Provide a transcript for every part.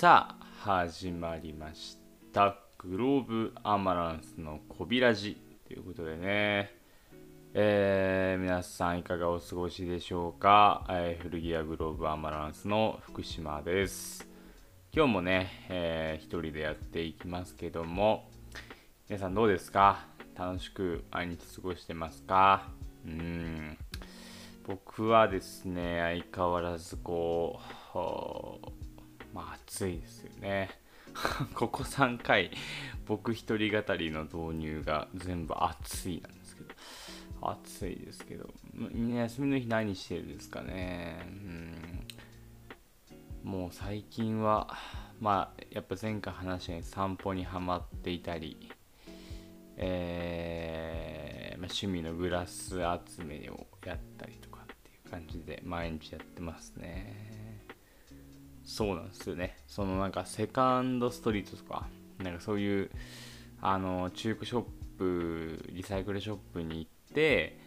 さあ始まりました。グローブアマランスのこびらじということでね。えー、皆さんいかがお過ごしでしょうか、えー、古着屋グローブアマランスの福島です。今日もね、えー、一人でやっていきますけども。皆さんどうですか？楽しく毎日過ごしてますか？うん。僕はですね相変わらずこうまあ暑いですよね。ここ3回僕一人語りの導入が全部暑いなんですけど。暑いですけど。みんな休みの日何してるんですかね。うん。もう最近はまあやっぱ前回話したように散歩にはまっていたりえー、まあ、趣味のグラス集めをやったりとかっていう感じで毎日やってますね。そうなんですよね。そのなんかセカンドストリートとかなんかそういうあの中古ショップリサイクルショップに行って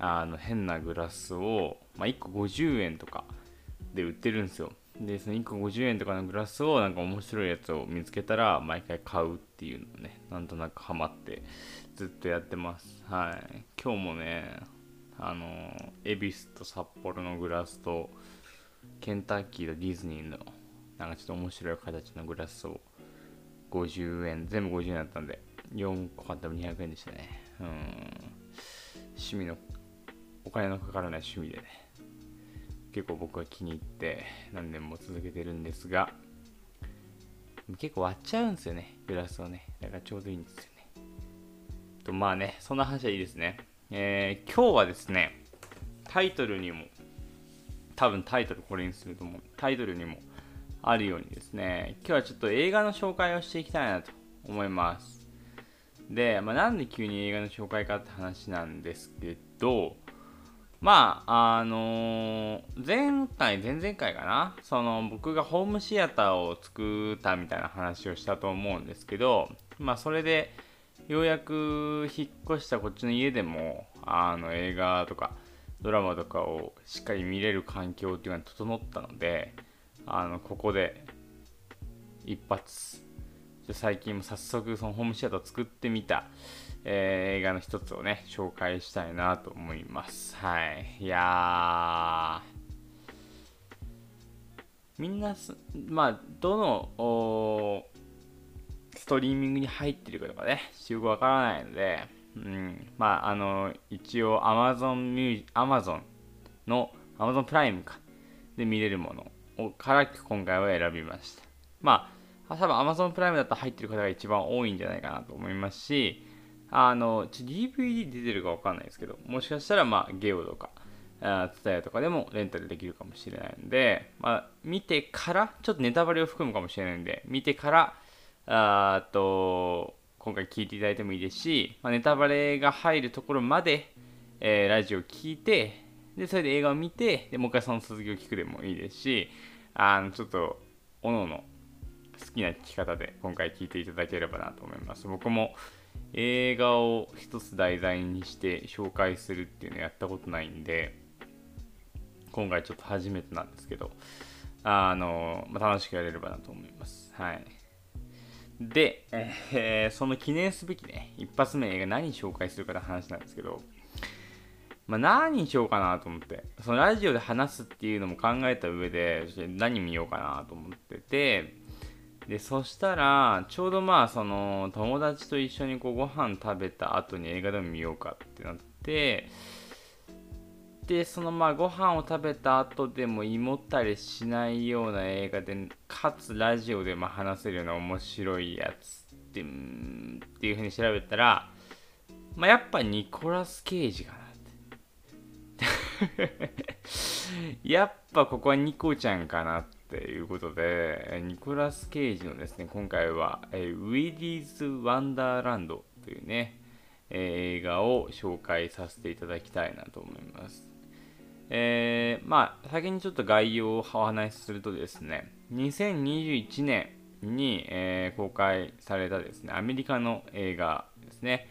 あの変なグラスを、まあ、1個50円とかで売ってるんですよ。でその1個50円とかのグラスをなんか面白いやつを見つけたら毎回買うっていうのをねなんとなくハマってずっとやってます。はい。今日もねあの恵比寿と札幌のグラスとケンタッキーとディズニーのなんかちょっと面白い形のグラスを50円、全部50円だったんで、4個買っても200円でしたね。うん。趣味の、お金のかからない趣味でね、結構僕は気に入って何年も続けてるんですが、結構割っちゃうんですよね、グラスをね。だからちょうどいいんですよね。と、まあね、そんな話はいいですね。えー、今日はですね、タイトルにも多分タイトルこれにすると思う。タイトルにもあるようにですね、今日はちょっと映画の紹介をしていきたいなと思います。で、まあ、なんで急に映画の紹介かって話なんですけど、まあ、あのー、前回、前々回かな、その僕がホームシアターを作ったみたいな話をしたと思うんですけど、まあ、それでようやく引っ越したこっちの家でも、あの映画とか、ドラマとかをしっかり見れる環境っていうのが整ったのであのここで一発。最近も早速そのホームシアター作ってみた、えー、映画の一つをね紹介したいなと思います。はい。いやみんなまあどのストリーミングに入ってるかとかねよくわからないのでうん、まあ、あの、一応 Amazon ミュー Amazon の Amazon プライムかで見れるものをから今回は選びました。まあ、多分 Amazon プライムだったら入ってる方が一番多いんじゃないかなと思いますし、あのちょ、DVD 出てるかわかんないですけど、もしかしたら、まあ、ゲオとか、ツタヤとかでもレンタルできるかもしれないんで、まあ、見てから、ちょっとネタバレを含むかもしれないんで、見てから、あと、今回聞いていただいてもいいですし、まあ、ネタバレが入るところまで、えー、ラジオを聞いて、で、それで映画を見て、で、もう一回その続きを聞くでもいいですし、あの、ちょっと、おのおの好きな聞き方で今回聞いていただければなと思います。僕も映画を一つ題材にして紹介するっていうのやったことないんで、今回ちょっと初めてなんですけど、あの、まあ、楽しくやれればなと思います。はい。で、えー、その記念すべきね、一発目映画何紹介するかって話なんですけど、まあ、何しようかなと思って、そのラジオで話すっていうのも考えた上で、何見ようかなと思ってて、で、そしたら、ちょうどまあ、その、友達と一緒にこうご飯食べた後に映画でも見ようかってなって、でそのまあご飯を食べた後でも胃もったれしないような映画でかつラジオでも話せるような面白いやつってっていうふうに調べたら、まあ、やっぱニコラス・ケイジかなって やっぱここはニコちゃんかなっていうことでニコラス・ケイジのですね今回は「ウィリーズ・ワンダーランド」というね映画を紹介させていただきたいなと思います。えー、まあ、先にちょっと概要をお話しするとですね、2021年に、えー、公開されたですね、アメリカの映画ですね、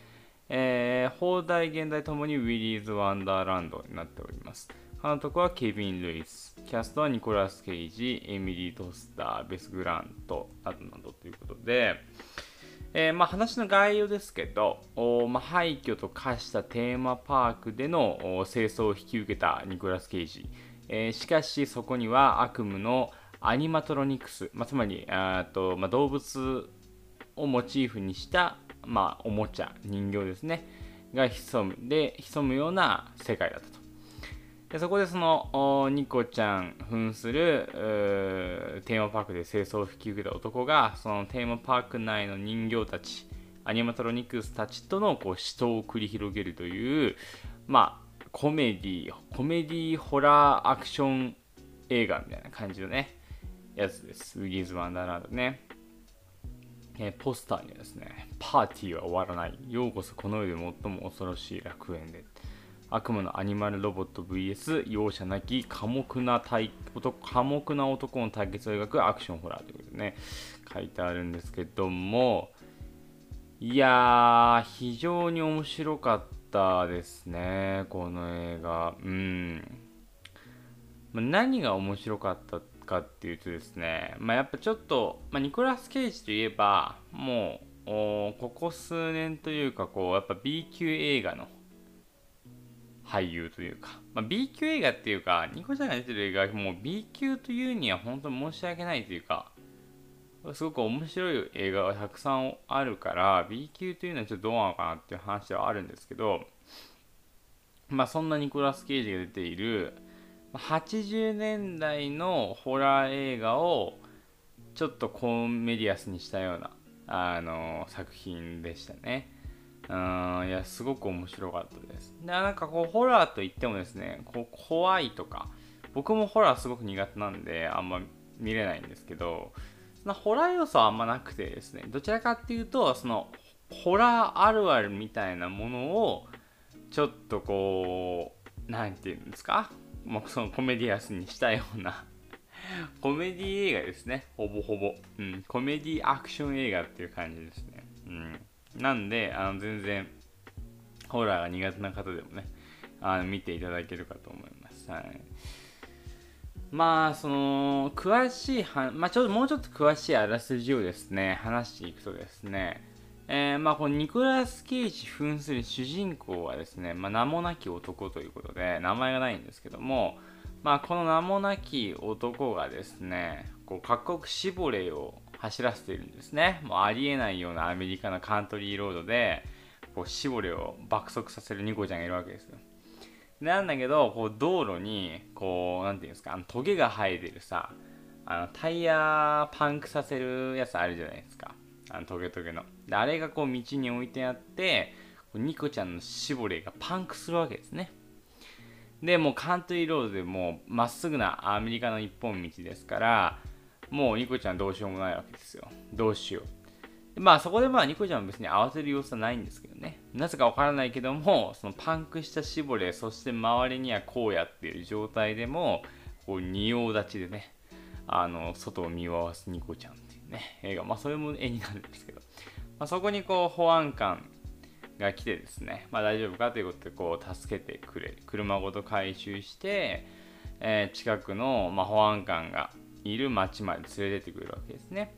えー、放題現代ともにウィリーズ・ワンダーランドになっております。監督はケビン・ルイス。キャストはニコラス・ケイジ、エミリー・トスター、ベス・グラントなどなどということで、えー、まあ、話の概要ですけど、まあ、廃墟と化したテーマパークでの清掃を引き受けたニコラス・ケイジ。えー、しかしそこには悪夢のアニマトロニクス、まあ、つまりあと、ま、動物をモチーフにした、ま、おもちゃ人形ですねが潜むで潜むような世界だったとでそこでそのニコちゃん扮するテーマパークで清掃を引き受けた男がそのテーマパーク内の人形たちアニマトロニクスたちとのこう死闘を繰り広げるというまあコメディコメディホラーアクション映画みたいな感じのねやつですウィギズ・ワンダーランドねえポスターにはですね、パーティーは終わらない。ようこそこの世で最も恐ろしい楽園で。悪魔のアニマルロボット VS 容赦なき寡黙な対男寡黙な男の対決を描くアクションホラーということでね書いてあるんですけどもいやー非常に面白かったですねこの映画。うん。何が面白かったかっていうとですね、まあ、やっぱちょっと、まあ、ニコラス・ケイジといえばもうここ数年というかこうやっぱ B 級映画の俳優というか、まあ、B 級映画っていうかニコちゃんが出てる映画はもう B 級というには本当に申し訳ないというかすごく面白い映画がたくさんあるから B 級というのはちょっとどうなのかなっていう話ではあるんですけどまあそんなニコラス・ケイジが出ている80年代のホラー映画をちょっとコンメディアスにしたようなあの作品でしたね。うんいやすごく面白かったです。でなんかこうホラーといってもですねこう怖いとか僕もホラーすごく苦手なんであんま見れないんですけどそのホラー要素はあんまなくてですねどちらかっていうとそのホラーあるあるみたいなものをちょっとこう何て言うんですか？もうそのコメディアスにしたような コメディ映画ですね。ほぼほぼ、うん、コメディアクション映画っていう感じですね。うん。なんで、あの全然、ホラーが苦手な方でもね、あの見ていただけるかと思います。はい。まあ、その、詳しいは、まあ、ちょっともうちょっと詳しいあらすじをですね、話していくとですね、えー、まあ、このニコラス・ケイジ扮する主人公はですね、まあ、名もなき男ということで、名前がないんですけども、まあ、この名もなき男がですね、こう各国シボレーを走らせてるんですね。もうありえないようなアメリカのカントリーロードでこう絞りを爆速させるニコちゃんがいるわけですよ。なんだけどこう道路にこう何て言うんですかあのトゲが生えてるさあのタイヤパンクさせるやつあるじゃないですか。あのトゲトゲの。であれがこう道に置いてあってニコちゃんの絞りがパンクするわけですね。でもうカントリーロードでもうまっすぐなアメリカの一本道ですからもうニコちゃんどうしようもないわけですよ。どうしよう。まあそこでまあニコちゃんは別に慌てる様子はないんですけどね。なぜかわからないけども、そのパンクした絞れ、そして周りには荒野っていう状態でも、こう仁王立ちでね、あの、外を見回すニコちゃんっていうね、映画。まあそれも絵になるんですけど。まあ、そこにこう保安官が来てですね、まあ大丈夫かということでこう助けてくれる。車ごと回収して、えー、近くの、まあ、保安官がいる町まで連れてってくるわけですね。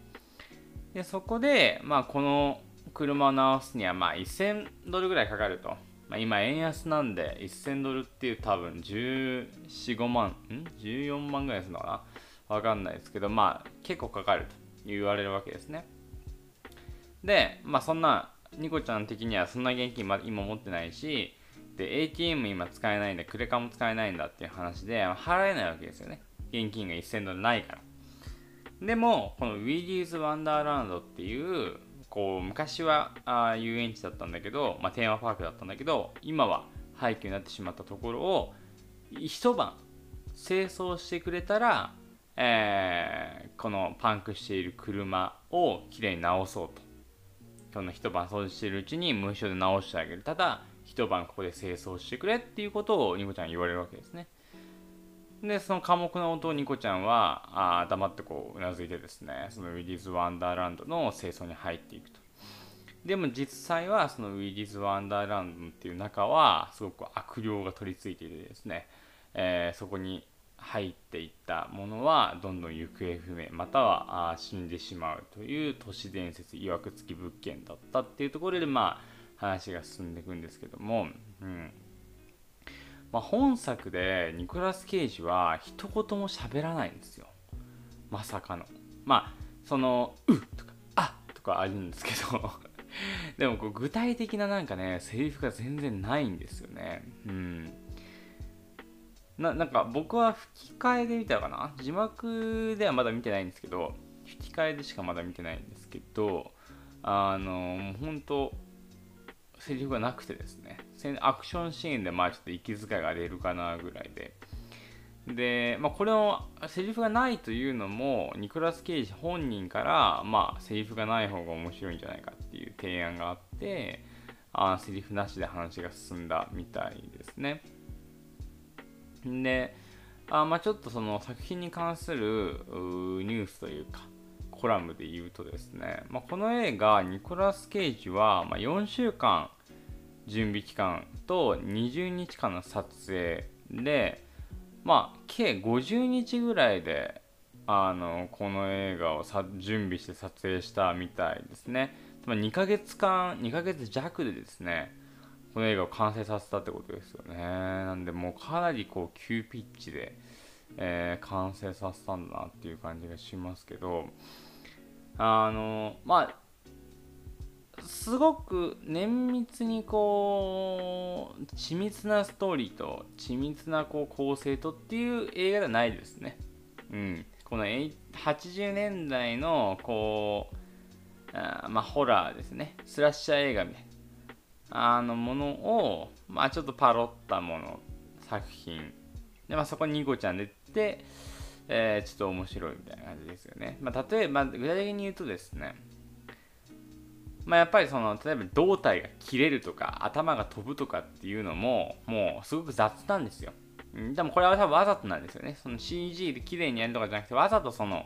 でそこで、まあ、この車を直すにはまあ1000ドルぐらいかかると。まあ、今円安なんで1000ドルっていう多分14、5万、ん ?14 万ぐらいするのかな？わかんないですけど、まあ結構かかると言われるわけですね。で、まあそんな、ニコちゃん的にはそんな現金今持ってないし、で、ATM 今使えないんで、クレカも使えないんだっていう話で、払えないわけですよね。現金が1000ドルないから。でも、このウィリーズ・ワンダーランドっていう、こう、昔はあ遊園地だったんだけど、まあ、テーマパークだったんだけど、今は廃墟になってしまったところを、一晩清掃してくれたら、えー、このパンクしている車をきれいに直そうと。その一晩掃除しているうちに無償で直してあげる。ただ、一晩ここで清掃してくれっていうことをニコちゃん言われるわけですね。でその寡黙な音をニコちゃんはあ黙ってこううなずいてですねそのウィディーズ・ワンダーランドの清掃に入っていくと。でも実際はそのウィディーズ・ワンダーランドっていう中はすごく悪霊が取り付いていてですね、えー、そこに入っていったものはどんどん行方不明またはあ死んでしまうという都市伝説いわくつき物件だったっていうところでまあ話が進んでいくんですけども、うん。まあ、本作でニコラス・ケイジは一言も喋らないんですよ。まさかの。まあその「う」とか「あ」とかあるんですけど。でもこう具体的ななんかねセリフが全然ないんですよね。うん。ななんか僕は吹き替えで見たかな？字幕ではまだ見てないんですけど。吹き替えでしかまだ見てないんですけど。あのもう本当セリフがなくてですね。アクションシーンでまあちょっと息遣いが出るかなぐらいでで、まあ、これのセリフがないというのもニコラス・ケイジ本人からまあセリフがない方が面白いんじゃないかっていう提案があってあセリフなしで話が進んだみたいですね。であまあちょっとその作品に関するニュースというかコラムで言うとですね、まあ、この映画ニコラス・ケイジは、ま、4週間準備期間と20日間の撮影でまあ計50日ぐらいであのこの映画をさ準備して撮影したみたいですね2ヶ月間2ヶ月弱でですねこの映画を完成させたってことですよね。なんでもうかなりこう急ピッチで、えー、完成させたんだなっていう感じがしますけど、あの、まあ、すごく綿密にこう、緻密なストーリーと緻密なこう構成とっていう映画ではないですね。うん。この80年代のこう、あまあ、ホラーですね。スラッシャー映画みたいな。あのものを、まあ、ちょっとパロったもの作品で、まあ、そこにニコちゃん出て、えー、ちょっと面白いみたいな感じですよね、まあ、例えば具体的に言うとですねまあ、やっぱりその例えば胴体が切れるとか頭が飛ぶとかっていうのももうすごく雑なんですよ。でもこれは多分わざとなんですよね。その CG で綺麗にやるとかじゃなくてわざとその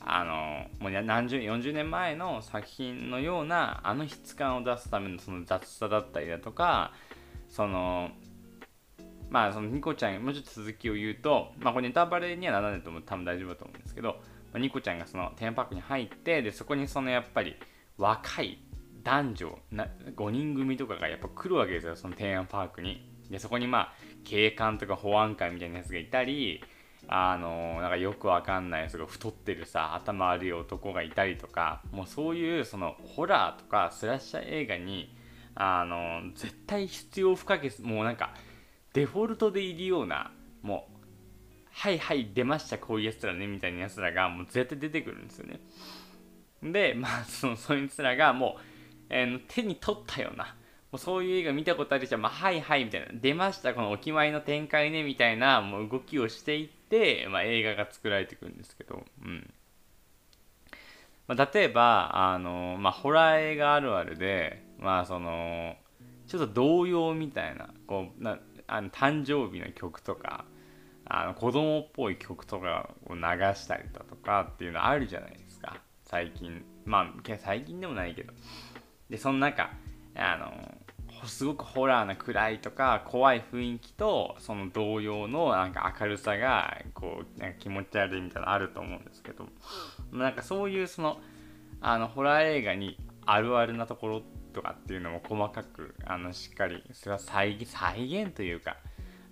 あのもう何十40年前の作品のようなあの質感を出すためのその雑さだったりだとかそのまあそのニコちゃんもうちょっと続きを言うとまあこれネタバレにはならないと思う多分大丈夫だと思うんですけど、まあ、ニコちゃんがそのテーマパークに入ってでそこにそのやっぱり若い男女な5人組とかがやっぱ来るわけですよそのテーマパークに。でそこにまあ警官とか保安官みたいなやつがいたりあのなんかよくわかんないすごい太ってるさ頭悪い男がいたりとかもうそういうそのホラーとかスラッシャー映画にあの絶対必要不可欠もうなんかデフォルトでいるようなもうはいはい出ましたこういうやつらねみたいなやつらがもう絶対出てくるんですよね。でまあその そいつらがもう、えー、手に取ったようなもうそういう映画見たことあるじゃん、まあ、はいはいみたいな出ましたこのお決まりの展開ねみたいなもう動きをしていって、まあ、映画が作られていくんですけど、うん。まあ、例えばあの、まあ、ホラー映画あるあるで、まあ、そのちょっと童謡みたいなこうなあの誕生日の曲とかあの子供っぽい曲とかを流したりだとかっていうのあるじゃないですか。最近まあ最近でもないけど。でその中あのすごくホラーな暗いとか怖い雰囲気とその同様のなんか明るさがこうなんか気持ち悪いみたいなのあると思うんですけど。なんかそういうそのあのホラー映画にあるあるなところとかっていうのも細かくあのしっかりそれは再再現というか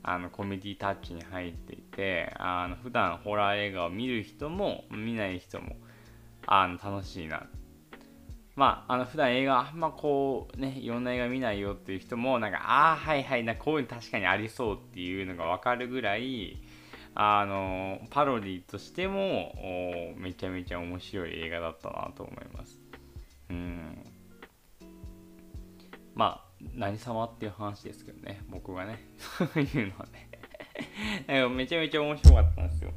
あのコメディタッチに入っていてあの普段ホラー映画を見る人も見ない人もあの楽しいな。まあ、あの普段映画あんまこうねいろんな映画見ないよっていう人もなんかああはいはいなこういうの確かにありそうっていうのが分かるぐらいあのパロディとしてもめちゃめちゃ面白い映画だったなと思います。うん。まあ何様っていう話ですけどね僕がね。そういうのはね。めちゃめちゃ面白かったんですよ。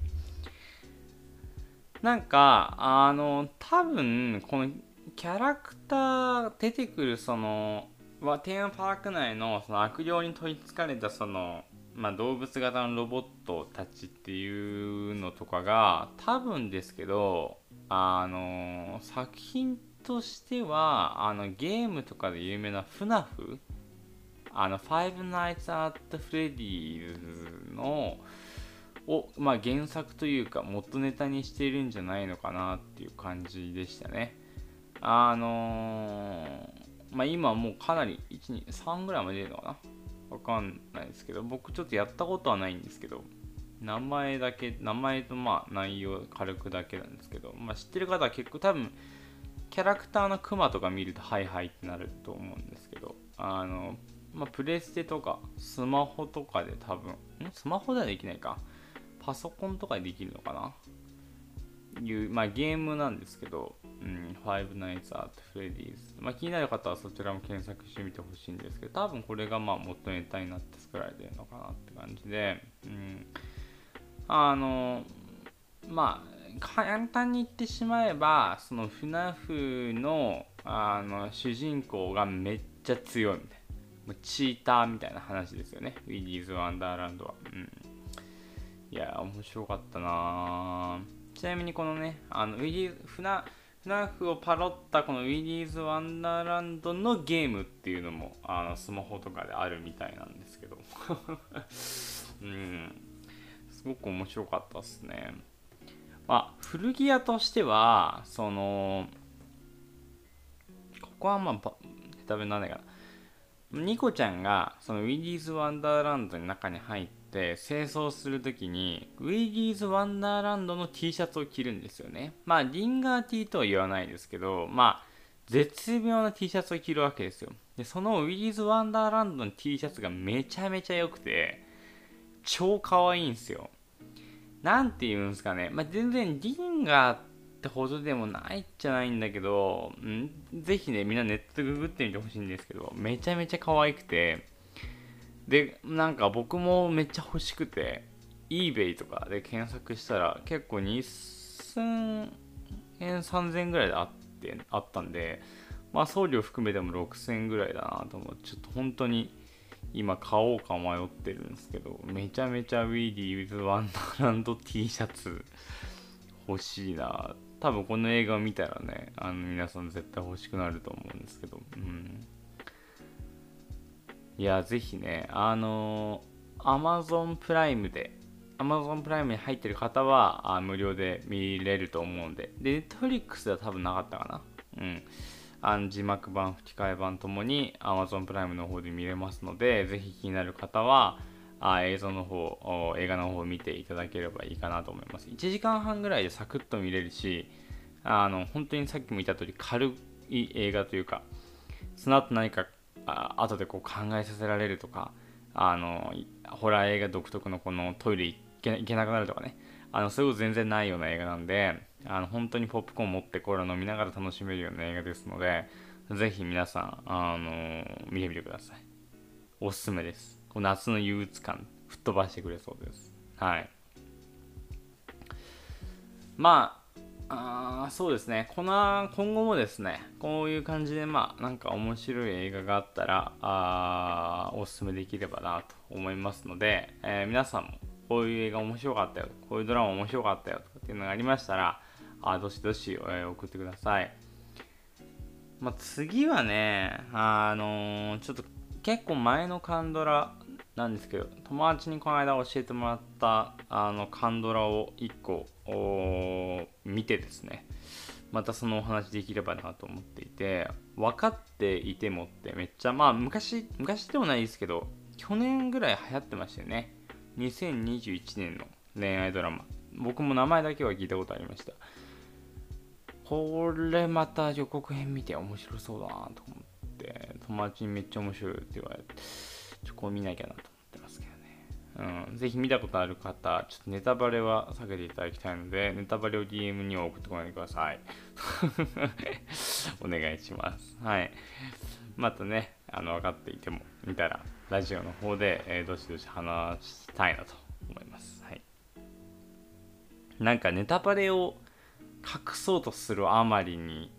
なんかあの多分このキャラクター出てくるそのはテーマパーク内のその悪霊に取りつかれたその、まあ、動物型のロボットたちっていうのとかが多分ですけどあの作品としてはあのゲームとかで有名な FNAF あの、Five Nights at Freddy's の、を、まあ、原作というか元ネタにしているんじゃないのかなっていう感じでしたね。あのー、まあ、今もうかなり123ぐらいまで出るのかな？わかんないですけど僕ちょっとやったことはないんですけど名前だけ名前とまあ内容軽くだけなんですけど、まあ、知ってる方は結構多分キャラクターのクマとか見るとはいはいってなると思うんですけどあのまあ、プレステとかスマホとかで多分ん？スマホではできないか。パソコンとかでできるのかな？いう、まあ、ゲームなんですけど、うん、Five Nights at Freddy's、まあ、気になる方はそちらも検索してみてほしいんですけど多分これがまあ元ネタになって作られてるのかなって感じで、うん、あのまあ簡単に言ってしまえばその FNAF のあの主人公がめっちゃ強いみたいな。チーターみたいな話ですよね。ウィディーズ・ワンダーランドは、うん。いや、面白かったな。ちなみにこのね、あのウィディーズ、フナフをパロったこのウィディーズ・ワンダーランドのゲームっていうのもあのスマホとかであるみたいなんですけど うん。すごく面白かったっすね。まあ古着屋としてはそのここはまあネタなんないかな。ニコちゃんがそのウィディーズ・ワンダーランドの中に入ってって清掃するときにウィギーズ・ワンダーランドの T シャツを着るんですよね。まあリンガー T とは言わないですけどまあ絶妙な T シャツを着るわけですよ。でそのウィギーズ・ワンダーランドの T シャツがめちゃめちゃ良くて超可愛いんですよ。なんて言うんですかね、まあ、全然リンガーってほどでもないじゃないんだけど、ん、ぜひねみんなネットでググってみてほしいんですけどめちゃめちゃ可愛くてでなんか僕もめっちゃ欲しくて eBay とかで検索したら結構2000円3000円ぐらいであってあったんでまあ送料含めても6000円ぐらいだなと思ってちょっと本当に今買おうか迷ってるんですけどめちゃめちゃ Weedy with Wonderland T シャツ欲しいな。多分この映画を見たらねあの皆さん絶対欲しくなると思うんですけどうん。いや、ぜひね、あのー、Amazon プライムで、Amazon プライムに入ってる方はあ無料で見れると思うんで、で、Netflix では多分なかったかな。うん。あの字幕版、吹き替え版ともに Amazon プライムの方で見れますので、ぜひ気になる方は、あ映像の方、映画の方を見ていただければいいかなと思います。1時間半ぐらいでサクッと見れるし、あの、本当にさっきも言った通り軽い映画というか、その後何かあ後でこう考えさせられるとかあのホラー映画独特のこのトイレ行け行けなくなるとかね。あのそういうこと全然ないような映画なんであの本当にポップコーン持ってコーラ飲みながら楽しめるような映画ですのでぜひ皆さん、あの見てみてください。おすすめです。こう夏の憂鬱感吹っ飛ばしてくれそうです。はい。まああそうですね。この今後もですねこういう感じでまあなんか面白い映画があったらあおすすめできればなと思いますので、えー、皆さんもこういう映画面白かったよこういうドラマ面白かったよとかっていうのがありましたらあどしどし、えー、送ってください、まあ、次はねあのー、ちょっと結構前のカンドラなんですけど友達にこの間教えてもらったあのカンドラを1個見てですねまたそのお話できればなと思っていて分かっていてもってめっちゃまあ昔昔でもないですけど去年ぐらい流行ってましたよね。2021年の恋愛ドラマ。僕も名前だけは聞いたことありました。これまた予告編見て面白そうだなと思って友達にめっちゃ面白いって言われて。ちょこう見なきゃなと思ってますけどね。うん。ぜひ見たことある方、ちょっとネタバレは避けていただきたいので、ネタバレを DM には送ってこないでください。お願いします。はい。またね、あの、分かっていても、見たら、ラジオの方で、えー、どしどし話したいなと思います。はい。なんかネタバレを隠そうとするあまりに、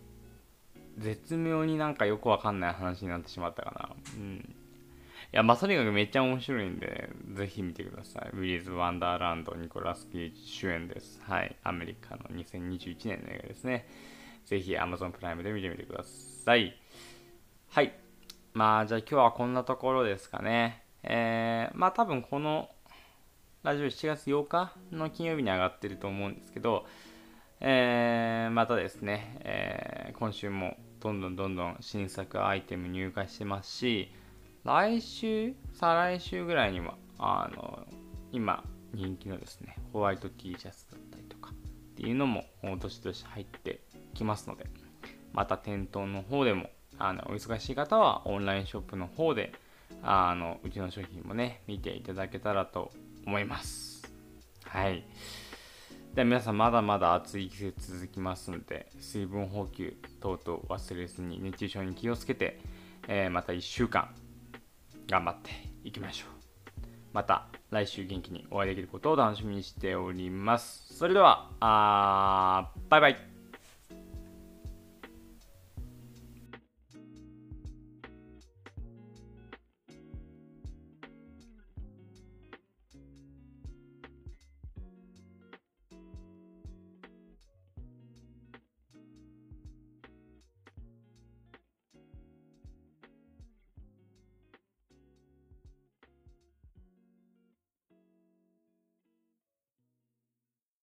絶妙になんかよくわかんない話になってしまったかな。うん。や、まあ、とにかくめっちゃ面白いんで、ぜひ見てください。ウィリーズ・ワンダーランド、ニコラス・ケイジ主演です。はい。アメリカの2021年の映画ですね。ぜひ Amazon プライムで見てみてください。はい。まあじゃあ今日はこんなところですかね。えー、まあ多分このラジオ7月8日の金曜日に上がってると思うんですけど、えー、またですね、えー、今週もどんどんどんどん新作アイテム入荷してますし、来週、再来週ぐらいには、あの、今人気のですね、ホワイト T シャツだったりとかっていうのも、どしどし入ってきますので、また店頭の方でもあのお忙しい方はオンラインショップの方であのうちの商品もね見ていただけたらと思います。はい。では皆さんまだまだ暑い季節続きますので水分補給等々忘れずに熱中症に気をつけて、えー、また1週間頑張っていきましょう。また来週元気にお会いできることを楽しみにしております。それではあバイバイ。